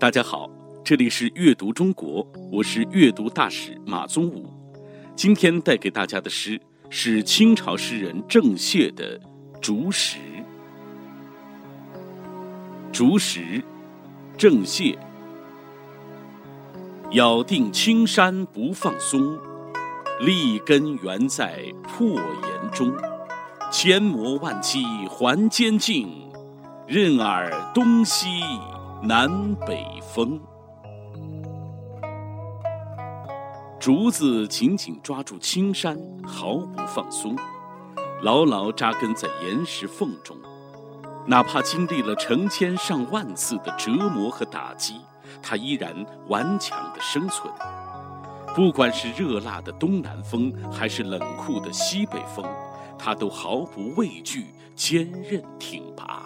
大家好，这里是阅读中国，我是阅读大使马宗武。今天带给大家的诗是清朝诗人郑燮的《竹石》。竹石，郑燮。咬定青山不放松，立根原在破岩中。千磨万击还坚劲，任尔东西南北风。竹子紧紧抓住青山，毫不放松，牢牢扎根在岩石缝中。哪怕经历了成千上万次的折磨和打击，它依然顽强地生存。不管是热辣的东南风，还是冷酷的西北风，它都毫不畏惧，坚韧挺拔。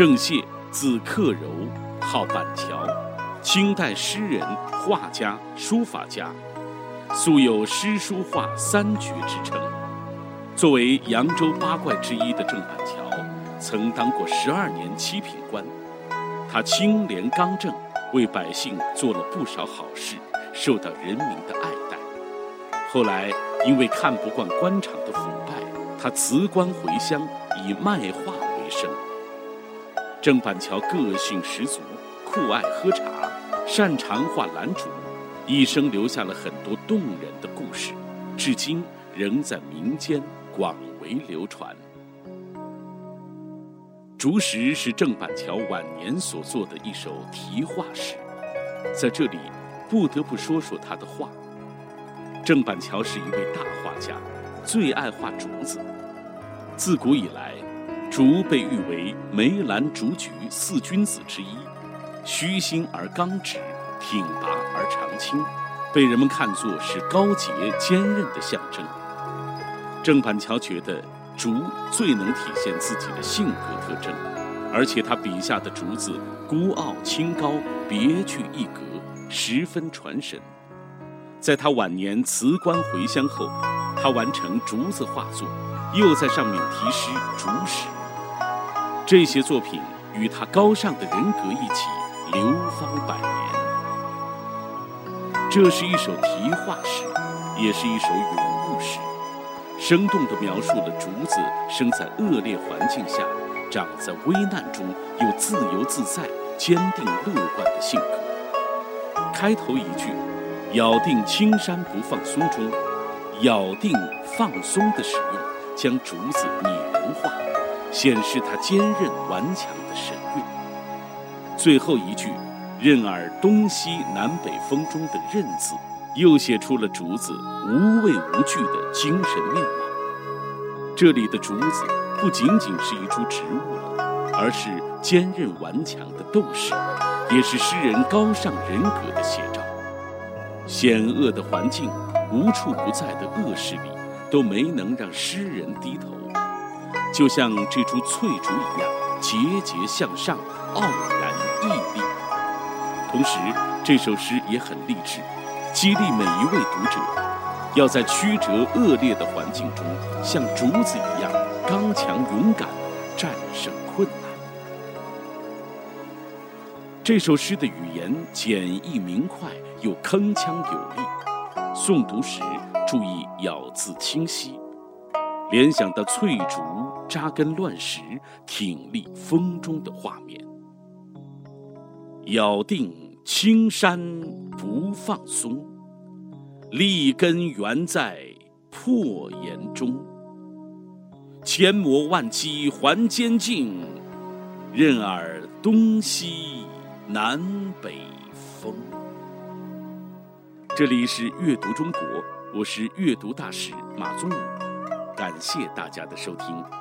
郑燮，字克柔，号板桥，清代诗人、画家、书法家，素有诗书画三绝之称。作为扬州八怪之一的郑板桥，曾当过十二年七品官。他清廉刚正，为百姓做了不少好事，受到人民的爱戴。后来因为看不惯官场的腐败，他辞官回乡，以卖画为生。郑板桥个性十足，酷爱喝茶，擅长画兰竹，一生留下了很多动人的故事，至今仍在民间广为流传。《竹石》是郑板桥晚年所作的一首题画诗，在这里不得不说说他的画。郑板桥是一位大画家，最爱画竹子，自古以来。竹被誉为梅兰竹菊四君子之一，虚心而刚直，挺拔而长青，被人们看作是高洁坚韧的象征。郑板桥觉得竹最能体现自己的性格特征，而且他笔下的竹子孤傲清高，别具一格，十分传神。在他晚年辞官回乡后，他完成竹子画作，又在上面题诗《竹石》。这些作品与他高尚的人格一起流芳百年。这是一首题画诗，也是一首咏物诗，生动地描述了竹子生在恶劣环境下，长在危难中又自由自在、坚定乐观的性格。开头一句“咬定青山不放松”中，“咬定”“放松”的使用，将竹子拟人化。显示他坚韧顽强的神韵。最后一句“任尔东西南北风”中的“任”字，又写出了竹子无畏无惧的精神面貌。这里的竹子不仅仅是一株植物了，而是坚韧顽强的斗士，也是诗人高尚人格的写照。险恶的环境、无处不在的恶势力，都没能让诗人低头。就像这株翠竹一样，节节向上，傲然屹立。同时，这首诗也很励志，激励每一位读者，要在曲折恶劣的环境中，像竹子一样刚强勇敢，战胜困难。这首诗的语言简易明快，又铿锵有力，诵读时注意咬字清晰。联想到翠竹扎根乱石、挺立风中的画面，咬定青山不放松，立根原在破岩中。千磨万击还坚劲，任尔东西南北风。这里是阅读中国，我是阅读大使马宗武。感谢大家的收听。